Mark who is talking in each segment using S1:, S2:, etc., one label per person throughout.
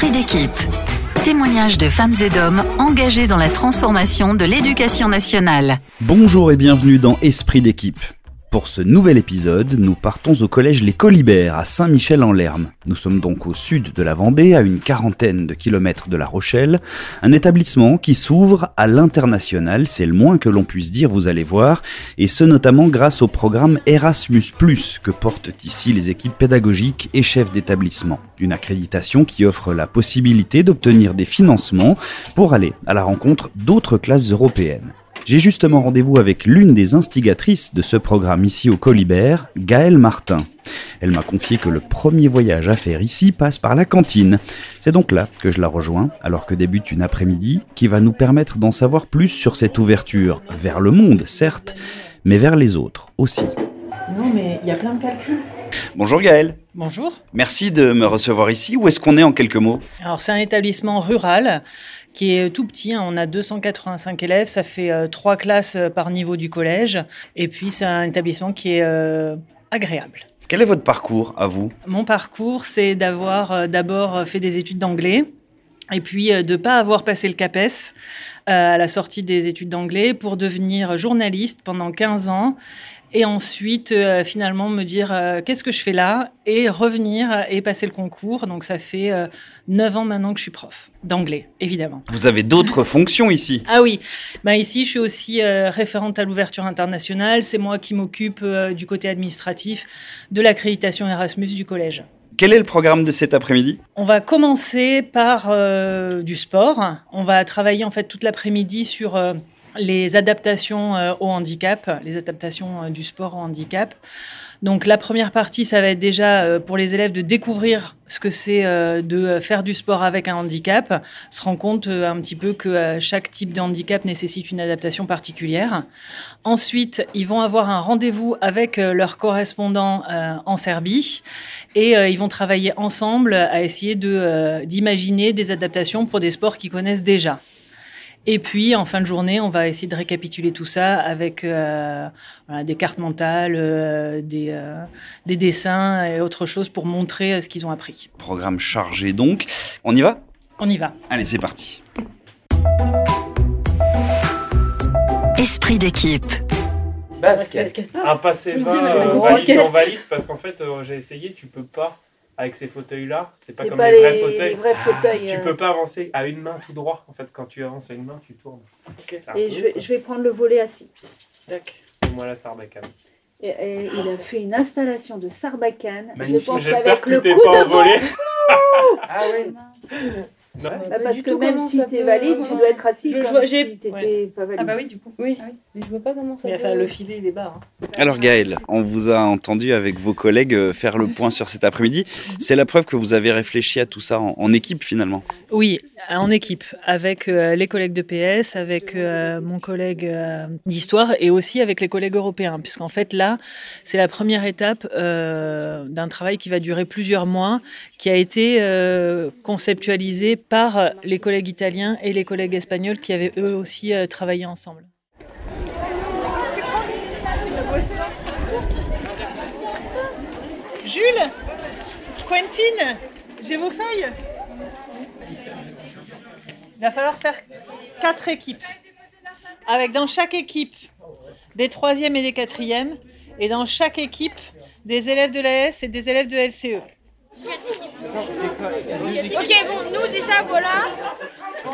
S1: Esprit d'équipe. Témoignages de femmes et d'hommes engagés dans la transformation de l'éducation nationale.
S2: Bonjour et bienvenue dans Esprit d'équipe. Pour ce nouvel épisode, nous partons au collège Les Colibert à Saint-Michel-en-Lerme. Nous sommes donc au sud de la Vendée, à une quarantaine de kilomètres de La Rochelle, un établissement qui s'ouvre à l'international, c'est le moins que l'on puisse dire, vous allez voir, et ce notamment grâce au programme Erasmus+, que portent ici les équipes pédagogiques et chefs d'établissement. Une accréditation qui offre la possibilité d'obtenir des financements pour aller à la rencontre d'autres classes européennes. J'ai justement rendez-vous avec l'une des instigatrices de ce programme ici au Colibert, Gaëlle Martin. Elle m'a confié que le premier voyage à faire ici passe par la cantine. C'est donc là que je la rejoins, alors que débute une après-midi qui va nous permettre d'en savoir plus sur cette ouverture vers le monde, certes, mais vers les autres aussi.
S3: Non, mais il y a plein de calculs.
S2: Bonjour Gaëlle.
S3: Bonjour.
S2: Merci de me recevoir ici. Où est-ce qu'on est en quelques mots?
S3: Alors, c'est un établissement rural qui est tout petit. hein. On a 285 élèves. Ça fait euh, trois classes euh, par niveau du collège. Et puis, c'est un établissement qui est euh, agréable.
S2: Quel est votre parcours à vous?
S3: Mon parcours, c'est d'avoir d'abord fait des études d'anglais. Et puis de ne pas avoir passé le CAPES à la sortie des études d'anglais pour devenir journaliste pendant 15 ans. Et ensuite, euh, finalement, me dire euh, qu'est-ce que je fais là et revenir et passer le concours. Donc, ça fait euh, 9 ans maintenant que je suis prof d'anglais, évidemment.
S2: Vous avez d'autres fonctions ici?
S3: Ah oui, bah ici je suis aussi euh, référente à l'ouverture internationale. C'est moi qui m'occupe du côté administratif de l'accréditation Erasmus du collège.
S2: Quel est le programme de cet après-midi?
S3: On va commencer par euh, du sport. On va travailler en fait toute l'après-midi sur euh, les adaptations euh, au handicap, les adaptations euh, du sport au handicap. Donc la première partie, ça va être déjà euh, pour les élèves de découvrir ce que c'est de faire du sport avec un handicap, se rendre compte un petit peu que chaque type de handicap nécessite une adaptation particulière. Ensuite, ils vont avoir un rendez-vous avec leur correspondant en Serbie et ils vont travailler ensemble à essayer d'imaginer des adaptations pour des sports qu'ils connaissent déjà. Et puis, en fin de journée, on va essayer de récapituler tout ça avec euh, voilà, des cartes mentales, euh, des, euh, des dessins et autre chose pour montrer euh, ce qu'ils ont appris.
S2: Programme chargé donc. On y va?
S3: On y va.
S2: Allez, c'est parti.
S1: Esprit d'équipe.
S4: Basket.
S5: Un passé
S4: Je
S5: bas
S4: dirais,
S5: euh,
S4: ouais.
S5: valide
S4: Basket.
S5: en valide parce qu'en fait euh, j'ai essayé, tu peux pas avec ces fauteuils là, c'est pas comme
S4: pas
S5: les, vrais
S4: les
S5: fauteuils.
S4: vrais fauteuils.
S5: Tu
S4: euh.
S5: peux pas avancer à une main tout droit. En fait, quand tu avances à une main, tu tournes.
S4: Et je vais, je prendre le volet assis.
S5: Tac. Et moi la sarbacane.
S4: Et, et il a fait une installation de sarbacane. Je
S5: Magnifique.
S4: pense
S5: J'espère
S4: qu'avec
S5: que
S4: le coup
S5: pas
S4: de
S5: envolé.
S6: Ah oui.
S5: Non.
S4: Bah, parce que même si tu es valide, tu dois être assis
S6: Je
S4: comme
S6: vois-
S4: si
S6: j'ai-
S4: tu
S3: ouais.
S4: n'étais pas valide.
S6: Ah bah oui, du coup. Oui. Mais je vois pas comment ça
S3: Mais
S6: peut-
S3: enfin, le filet, il est bas. hein.
S2: Alors Gaël, on vous a entendu avec vos collègues euh, faire le point sur cet après-midi. C'est la preuve que vous avez réfléchi à tout ça en, en équipe finalement.
S3: Oui, en équipe, avec euh, les collègues de PS, avec euh, mon collègue euh, d'histoire et aussi avec les collègues européens, puisqu'en fait là, c'est la première étape euh, d'un travail qui va durer plusieurs mois, qui a été euh, conceptualisé par les collègues italiens et les collègues espagnols qui avaient eux aussi euh, travaillé ensemble. Jules Quentin J'ai vos feuilles Il va falloir faire quatre équipes. Avec dans chaque équipe des troisièmes et des quatrièmes. Et dans chaque équipe des élèves de l'AS et des élèves de. LCE.
S7: Ok, bon, nous déjà, voilà.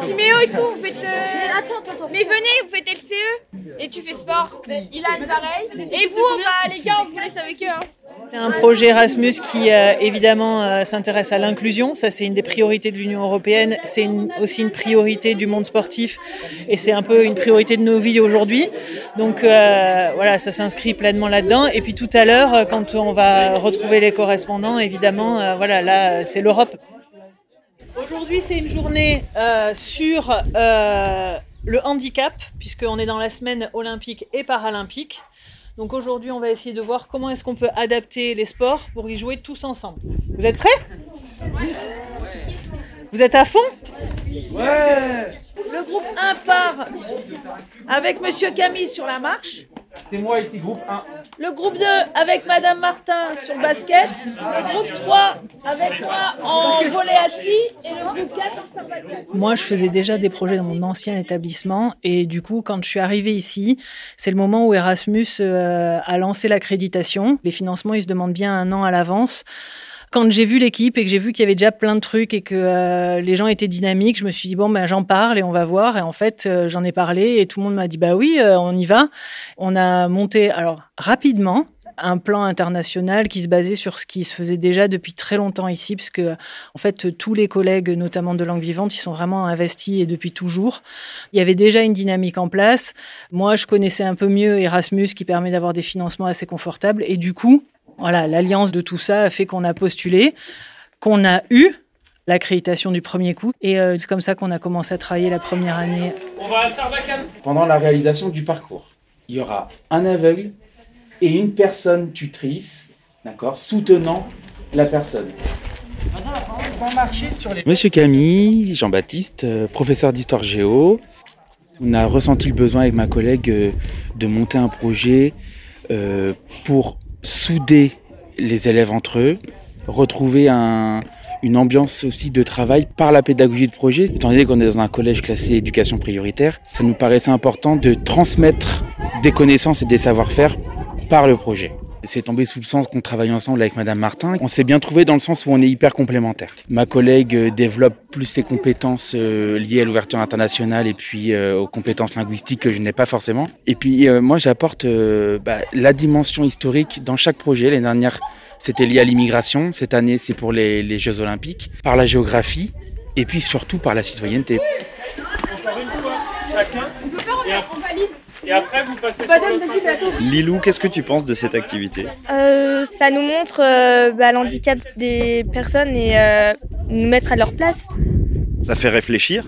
S7: Timéo et tout, vous faites. euh, Attends, attends, attends. Mais venez, vous faites LCE et tu fais sport. Ilan, pareil. Et vous, bah, les gars, on vous laisse avec eux. Hein.
S3: C'est un projet Erasmus qui euh, évidemment euh, s'intéresse à l'inclusion. Ça, c'est une des priorités de l'Union européenne. C'est aussi une priorité du monde sportif et c'est un peu une priorité de nos vies aujourd'hui. Donc euh, voilà, ça s'inscrit pleinement là-dedans. Et puis tout à l'heure, quand on va retrouver les correspondants, évidemment, voilà, là, c'est l'Europe. Aujourd'hui, c'est une journée sur le handicap, puisqu'on est dans la semaine olympique et paralympique. Donc aujourd'hui, on va essayer de voir comment est-ce qu'on peut adapter les sports pour y jouer tous ensemble. Vous êtes prêts? Vous êtes à fond?
S6: Le groupe 1 part avec Monsieur Camille sur la marche.
S5: C'est moi ici, groupe 1.
S8: Le groupe 2 avec Madame Martin sur basket. Le groupe 3 avec moi en volet assis. Et le groupe 4 en.
S3: Moi, je faisais déjà des projets dans mon ancien établissement et du coup, quand je suis arrivée ici, c'est le moment où Erasmus euh, a lancé l'accréditation. Les financements, ils se demandent bien un an à l'avance. Quand j'ai vu l'équipe et que j'ai vu qu'il y avait déjà plein de trucs et que euh, les gens étaient dynamiques, je me suis dit bon ben j'en parle et on va voir. Et en fait, euh, j'en ai parlé et tout le monde m'a dit bah oui, euh, on y va. On a monté alors rapidement un plan international qui se basait sur ce qui se faisait déjà depuis très longtemps ici, parce que en fait tous les collègues, notamment de langue vivante, ils sont vraiment investis et depuis toujours. Il y avait déjà une dynamique en place. Moi, je connaissais un peu mieux Erasmus, qui permet d'avoir des financements assez confortables, et du coup, voilà, l'alliance de tout ça a fait qu'on a postulé, qu'on a eu l'accréditation du premier coup, et euh, c'est comme ça qu'on a commencé à travailler la première année.
S5: On va à Sarbacane.
S9: Pendant la réalisation du parcours, il y aura un aveugle et une personne tutrice, d'accord, soutenant la personne. Monsieur Camille, Jean-Baptiste, euh, professeur d'histoire géo, on a ressenti le besoin avec ma collègue euh, de monter un projet pour souder les élèves entre eux, retrouver un- une ambiance aussi de travail par la pédagogie de projet. Étant donné qu'on est dans un collège classé éducation prioritaire, ça nous paraissait important de transmettre des connaissances et des savoir-faire par le projet. C'est tombé sous le sens qu'on travaille ensemble avec Madame Martin. On s'est bien trouvé dans le sens où on est hyper complémentaires. Ma collègue euh, développe plus ses compétences euh, liées à l'ouverture internationale et puis euh, aux compétences linguistiques que je n'ai pas forcément. Et puis euh, moi j'apporte euh, bah, la dimension historique dans chaque projet. L'année dernière c'était lié à l'immigration. Cette année c'est pour les, les Jeux Olympiques. Par la géographie et puis surtout par la citoyenneté.
S5: Encore une fois, chacun.
S7: Tu peux pas regarder, on valide.
S5: Et après, vous passez
S7: Madame.
S2: Lilou, qu'est-ce que tu penses de cette activité?
S10: Euh, ça nous montre euh, bah, l'handicap des personnes et euh, nous mettre à leur place.
S2: Ça fait réfléchir?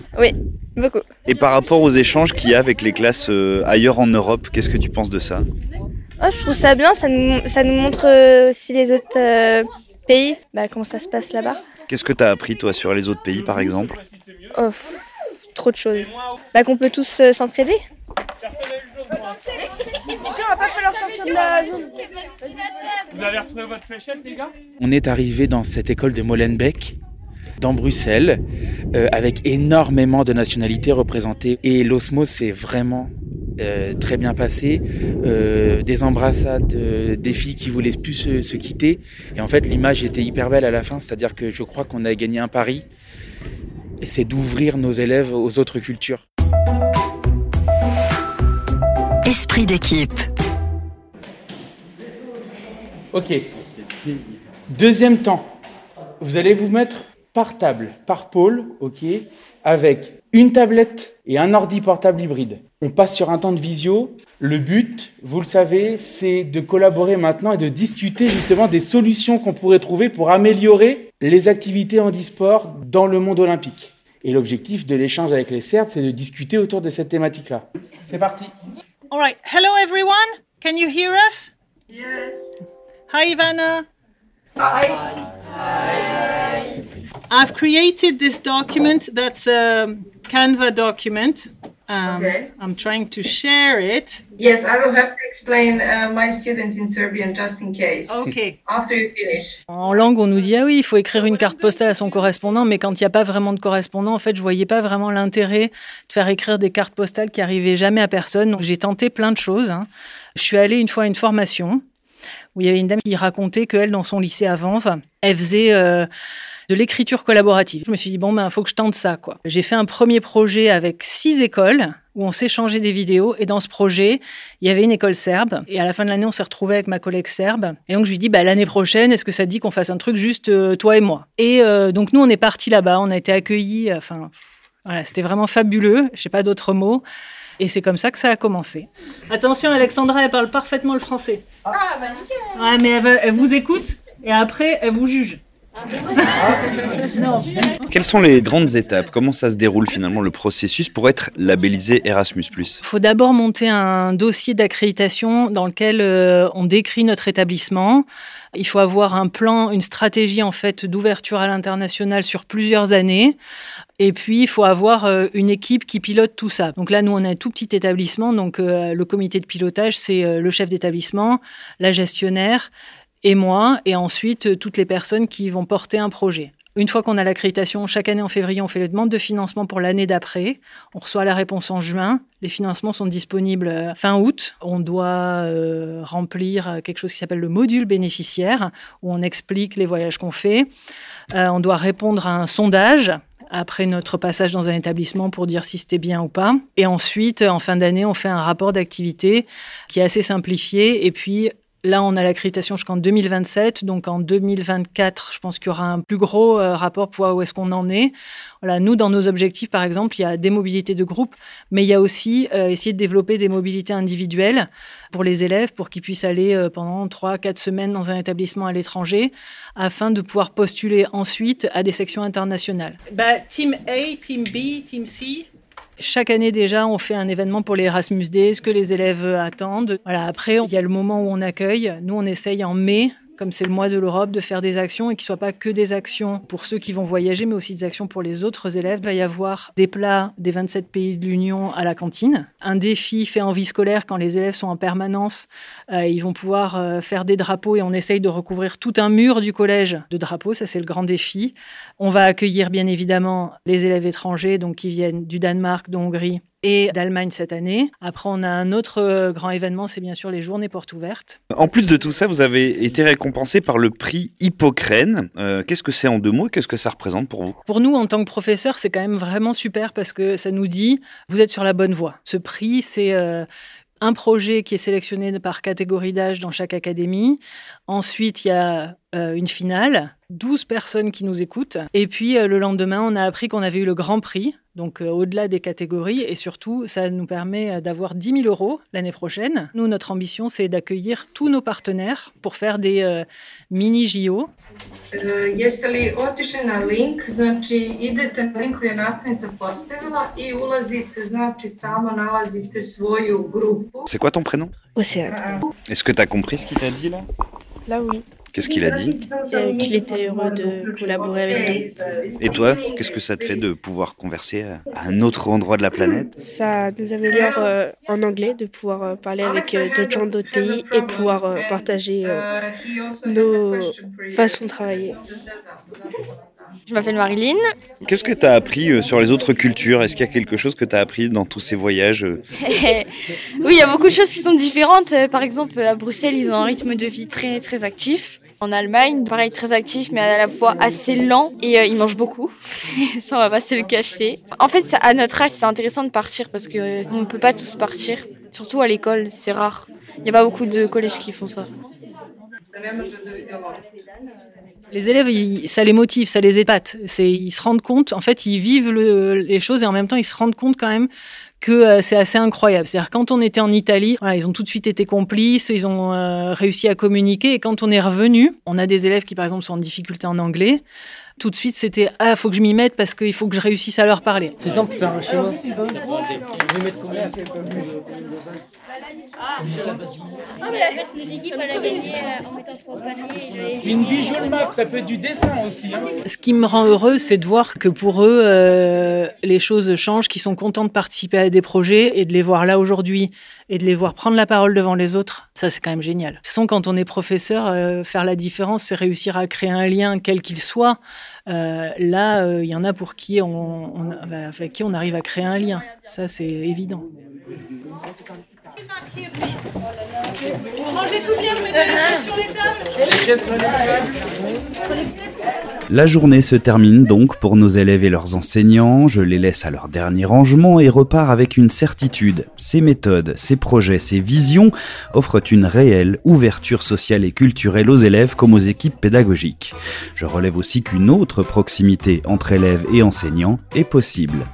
S10: Beaucoup.
S2: Et par rapport aux échanges qu'il y a avec les classes euh, ailleurs en Europe, qu'est-ce que tu penses de ça?
S10: Oh, je trouve ça bien, ça nous, ça nous montre euh, aussi les autres euh, pays, bah, comment ça se passe là-bas.
S2: Qu'est-ce que tu as appris toi sur les autres pays par exemple?
S10: Oh, trop de choses. Bah, qu'on peut tous euh,
S8: on va pas falloir sortir de la zone.
S5: Vous avez retrouvé votre fléchette, les gars?
S9: On est arrivé dans cette école de Molenbeek, dans Bruxelles, euh, avec énormément de nationalités représentées. Et l'osmose s'est vraiment euh, très bien passé. Euh, des embrassades, euh, des filles qui voulaient plus se, se quitter. Et en fait, l'image était hyper belle à la fin, c'est-à-dire que je crois qu'on a gagné un pari. Et c'est d'ouvrir nos élèves aux autres cultures.
S1: Esprit d'équipe.
S9: Ok. Deuxième temps, vous allez vous mettre par table, par pôle, ok, avec une tablette et un ordi portable hybride. On passe sur un temps de visio. Le but, vous le savez, c'est de collaborer maintenant et de discuter justement des solutions qu'on pourrait trouver pour améliorer les activités handisport dans le monde olympique. Et l'objectif de l'échange avec les Serbes, c'est de discuter autour de cette thématique-là. C'est parti.
S8: All right. Hello, everyone. Can you hear us? Yes. Hi, Ivana. Hi. Hi. I've created this document that's a Canva document. Um,
S6: Okay.
S8: I'm trying to share it.
S6: Yes, I will have to explain uh, my students in Serbian just in case.
S8: Okay.
S6: After you finish.
S3: En langue, on nous dit ah oui, il faut écrire une carte postale à son correspondant, mais quand il n'y a pas vraiment de correspondant, en fait, je voyais pas vraiment l'intérêt de faire écrire des cartes postales qui arrivaient jamais à personne. Donc j'ai tenté plein de choses. hein. Je suis allée une fois à une formation où il y avait une dame qui racontait qu'elle, dans son lycée avant, enfin, elle faisait euh, de l'écriture collaborative. Je me suis dit bon ben faut que je tente ça quoi. J'ai fait un premier projet avec six écoles où on s'échangeait des vidéos et dans ce projet il y avait une école serbe et à la fin de l'année on s'est retrouvé avec ma collègue serbe et donc je lui dis bah l'année prochaine est-ce que ça te dit qu'on fasse un truc juste euh, toi et moi? Et euh, donc nous on est parti là-bas on a été accueillis enfin voilà c'était vraiment fabuleux je sais pas d'autres mots et c'est comme ça que ça a commencé. Attention, Alexandra, elle parle parfaitement le français.
S7: Ah, bah nickel.
S3: Ouais, mais elle vous écoute et après, elle vous juge.
S2: Quelles sont les grandes étapes? Comment ça se déroule finalement le processus pour être labellisé Erasmus
S3: Il faut d'abord monter un dossier d'accréditation dans lequel euh, on décrit notre établissement. Il faut avoir un plan, une stratégie en fait d'ouverture à l'international sur plusieurs années. Et puis, il faut avoir euh, une équipe qui pilote tout ça. Donc là, nous, on a un tout petit établissement. Donc, euh, le comité de pilotage, c'est le chef d'établissement, la gestionnaire et moi. Et ensuite, toutes les personnes qui vont porter un projet. Une fois qu'on a l'accréditation, chaque année en février, on fait les demandes de financement pour l'année d'après. On reçoit la réponse en juin. Les financements sont disponibles fin août. On doit remplir quelque chose qui s'appelle le module bénéficiaire, où on explique les voyages qu'on fait. on doit répondre à un sondage après notre passage dans un établissement pour dire si c'était bien ou pas. Et ensuite, en fin d'année, on fait un rapport d'activité qui est assez simplifié. Et puis, Là, on a l'accréditation jusqu'en 2027. Donc en 2024, je pense qu'il y aura un plus gros euh, rapport pour voir où est-ce qu'on en est. Nous, dans nos objectifs, par exemple, il y a des mobilités de groupe, mais il y a aussi euh, essayer de développer des mobilités individuelles pour les élèves, pour qu'ils puissent aller euh, pendant 3-4 semaines dans un établissement à l'étranger, afin de pouvoir postuler ensuite à des sections internationales.
S8: Bah, team A, Team B, Team C,
S3: chaque année déjà, on fait un événement pour les Erasmus Days, ce que les élèves attendent. Voilà, après, il y a le moment où on accueille. Nous, on essaye en mai comme c'est le mois de l'Europe, de faire des actions et qui ne soient pas que des actions pour ceux qui vont voyager, mais aussi des actions pour les autres élèves. Il va y avoir des plats des 27 pays de l'Union à la cantine. Un défi fait en vie scolaire quand les élèves sont en permanence. Euh, ils vont pouvoir euh, faire des drapeaux et on essaye de recouvrir tout un mur du collège de drapeaux. Ça, c'est le grand défi. On va accueillir bien évidemment les élèves étrangers, donc qui viennent du Danemark, de Hongrie, et d'Allemagne cette année. Après, on a un autre euh, grand événement, c'est bien sûr les journées portes ouvertes.
S2: En plus de tout ça, vous avez été récompensé par le prix Hippocrène. Euh, qu'est-ce que c'est en deux mots Qu'est-ce que ça représente pour vous?
S3: Pour nous, en tant que professeur, c'est quand même vraiment super parce que ça nous dit, vous êtes sur la bonne voie. Ce prix, c'est... Euh, un projet qui est sélectionné par catégorie d'âge dans chaque académie. Ensuite, il y a une finale, 12 personnes qui nous écoutent. Et puis, le lendemain, on a appris qu'on avait eu le grand prix donc euh, au-delà des catégories, et surtout, ça nous permet euh, d'avoir 10 000 euros l'année prochaine. Nous, notre ambition, c'est d'accueillir tous nos partenaires pour faire des euh, mini JO.
S6: jeste li otišli na link, znači idete na link koji je nastavnica postavila i ulazite, znači tamo nalazite svoju grupu.
S2: C'est quoi ton prénom?
S10: Océane.
S2: Est-ce que tu as compris ce qu'il t'a dit là?
S10: Là, oui.
S2: Qu'est-ce qu'il a dit
S10: Euh, Qu'il était heureux de collaborer avec nous.
S2: Et toi, qu'est-ce que ça te fait de pouvoir converser à un autre endroit de la planète
S10: Ça nous améliore euh, en anglais de pouvoir euh, parler avec euh, d'autres gens d'autres pays et pouvoir euh, partager nos façons de travailler.
S7: Je m'appelle Marilyn.
S2: Qu'est-ce que tu as appris euh, sur les autres cultures? Est-ce qu'il y a quelque chose que tu as appris dans tous ces voyages euh?
S7: Oui, il y a beaucoup de choses qui sont différentes. Euh, Par exemple, à Bruxelles, ils ont un rythme de vie très très actif. En Allemagne, pareil, très actif, mais à la fois assez lent et euh, ils mangent beaucoup. ça, on va pas se le cacher. En fait, ça- à notre âge, c'est intéressant de partir parce que euh, on ne peut pas tous partir. Surtout à l'école, c'est rare. Il n'y a pas beaucoup de collèges qui font ça.
S3: Les élèves, ça les motive, ça les épate. Ils se rendent compte, en fait, ils vivent le- les choses et en même temps, ils se rendent compte quand même que euh, c'est assez incroyable. C'est-à-dire quand on était en Italie, voilà, ils ont tout de suite été complices, ils ont euh, réussi à communiquer et quand on est revenu, on a des élèves qui par exemple sont en difficulté en anglais. Tout de suite, c'était ah, faut que je m'y mette parce qu'il faut que je réussisse à leur parler.
S5: C'est simple, faire un schéma. Je vais mettre combien C'est une visual map, ça peut être du dessin aussi. Hein.
S3: Ce qui me rend heureuse, c'est de voir que pour eux, euh, les choses changent, qu'ils sont contents de participer à des projets et de les voir là aujourd'hui et de les voir prendre la parole devant les autres. Ça, c'est quand même génial. De toute façon, quand on est professeur, euh, faire la différence, c'est réussir à créer un lien, quel qu'il soit. Euh, là, il y en a pour qui bah, avec qui on arrive à créer un lien. Ça, c'est évident.
S8: Rangez tout bien, mettez les chaises sur les tables.
S2: La journée se termine donc pour nos élèves et leurs enseignants, je les laisse à leur dernier rangement et repars avec une certitude. Ces méthodes, ces projets, ces visions offrent une réelle ouverture sociale et culturelle aux élèves comme aux équipes pédagogiques. Je relève aussi qu'une autre proximité entre élèves et enseignants est possible.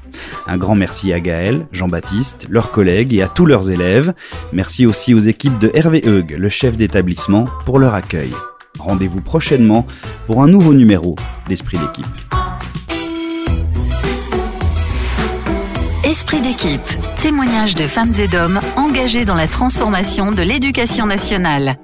S2: Un grand merci à Gaël, Jean-Baptiste, leurs collègues et à tous leurs élèves. Merci aussi aux équipes de Hervé Heug, le chef d'établissement, pour leur accueil. Rendez-vous prochainement pour un nouveau numéro d'Esprit d'équipe.
S1: Esprit d'équipe, témoignage de femmes et d'hommes engagés dans la transformation de l'éducation nationale.